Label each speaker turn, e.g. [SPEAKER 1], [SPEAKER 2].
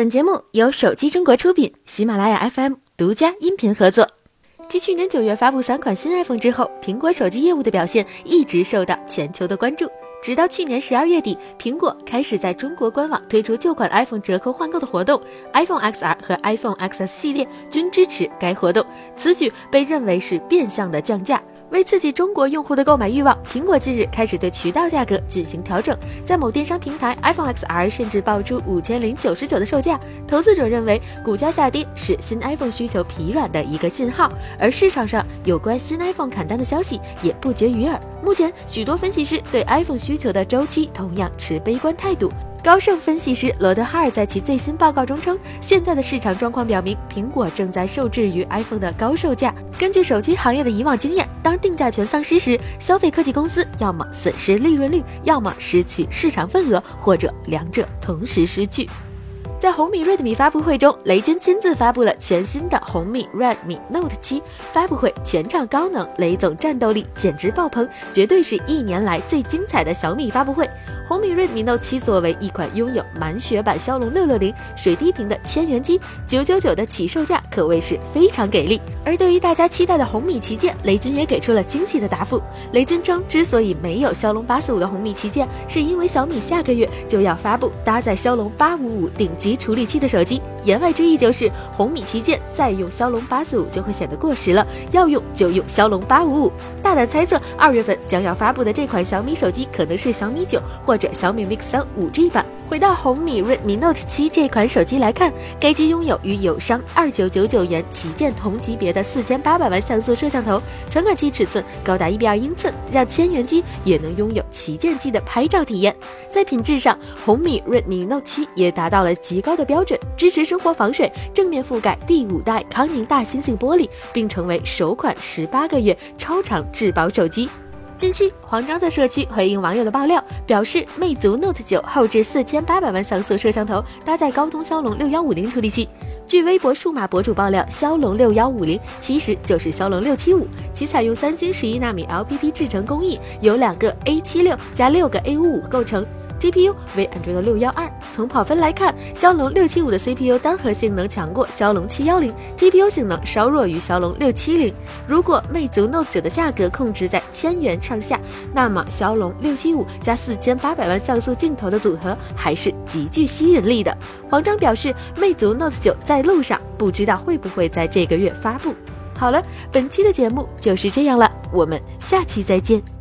[SPEAKER 1] 本节目由手机中国出品，喜马拉雅 FM 独家音频合作。继去年九月发布三款新 iPhone 之后，苹果手机业务的表现一直受到全球的关注。直到去年十二月底，苹果开始在中国官网推出旧款 iPhone 折扣换购的活动，iPhone XR 和 iPhone XS 系列均支持该活动。此举被认为是变相的降价。为刺激中国用户的购买欲望，苹果近日开始对渠道价格进行调整。在某电商平台，iPhone XR 甚至爆出五千零九十九的售价。投资者认为，股价下跌是新 iPhone 需求疲软的一个信号。而市场上有关新 iPhone 砍单的消息也不绝于耳。目前，许多分析师对 iPhone 需求的周期同样持悲观态度。高盛分析师罗德哈尔在其最新报告中称，现在的市场状况表明，苹果正在受制于 iPhone 的高售价。根据手机行业的以往经验，当定价权丧失时，消费科技公司要么损失利润率，要么失去市场份额，或者两者同时失去。在红米 Redmi 发布会中，雷军亲自发布了全新的红米 Redmi Note 七。发布会全场高能，雷总战斗力简直爆棚，绝对是一年来最精彩的小米发布会。红米 Redmi Note 七作为一款拥有满血版骁龙六六零水滴屏的千元机，九九九的起售价可谓是非常给力。而对于大家期待的红米旗舰，雷军也给出了惊喜的答复。雷军称，之所以没有骁龙八四五的红米旗舰，是因为小米下个月就要发布搭载骁龙八五五顶级。处理器的手机，言外之意就是红米旗舰再用骁龙八四五就会显得过时了，要用就用骁龙八五五。大胆猜测，二月份将要发布的这款小米手机可能是小米九或者小米 Mix 三五 G 版。回到红米 Redmi Note 7这款手机来看，该机拥有与友商二九九九元旗舰同级别的四千八百万像素摄像头，传感器尺寸高达一点二英寸，让千元机也能拥有旗舰机的拍照体验。在品质上，红米 Redmi Note 7也达到了极高的标准，支持生活防水，正面覆盖第五代康宁大猩猩玻璃，并成为首款十八个月超长质保手机。近期，黄章在社区回应网友的爆料，表示魅族 Note 9后置四千八百万像素摄像头，搭载高通骁龙六幺五零处理器。据微博数码博主爆料，骁龙六幺五零其实就是骁龙六七五，其采用三星十一纳米 LPP 制程工艺，由两个 A 七六加六个 A 五五构成。GPU 为 Android 六幺二。从跑分来看，骁龙六七五的 CPU 单核性能强过骁龙七幺零，GPU 性能稍弱于骁龙六七零。如果魅族 Note 九的价格控制在千元上下，那么骁龙六七五加四千八百万像素镜头的组合还是极具吸引力的。黄章表示，魅族 Note 九在路上，不知道会不会在这个月发布。好了，本期的节目就是这样了，我们下期再见。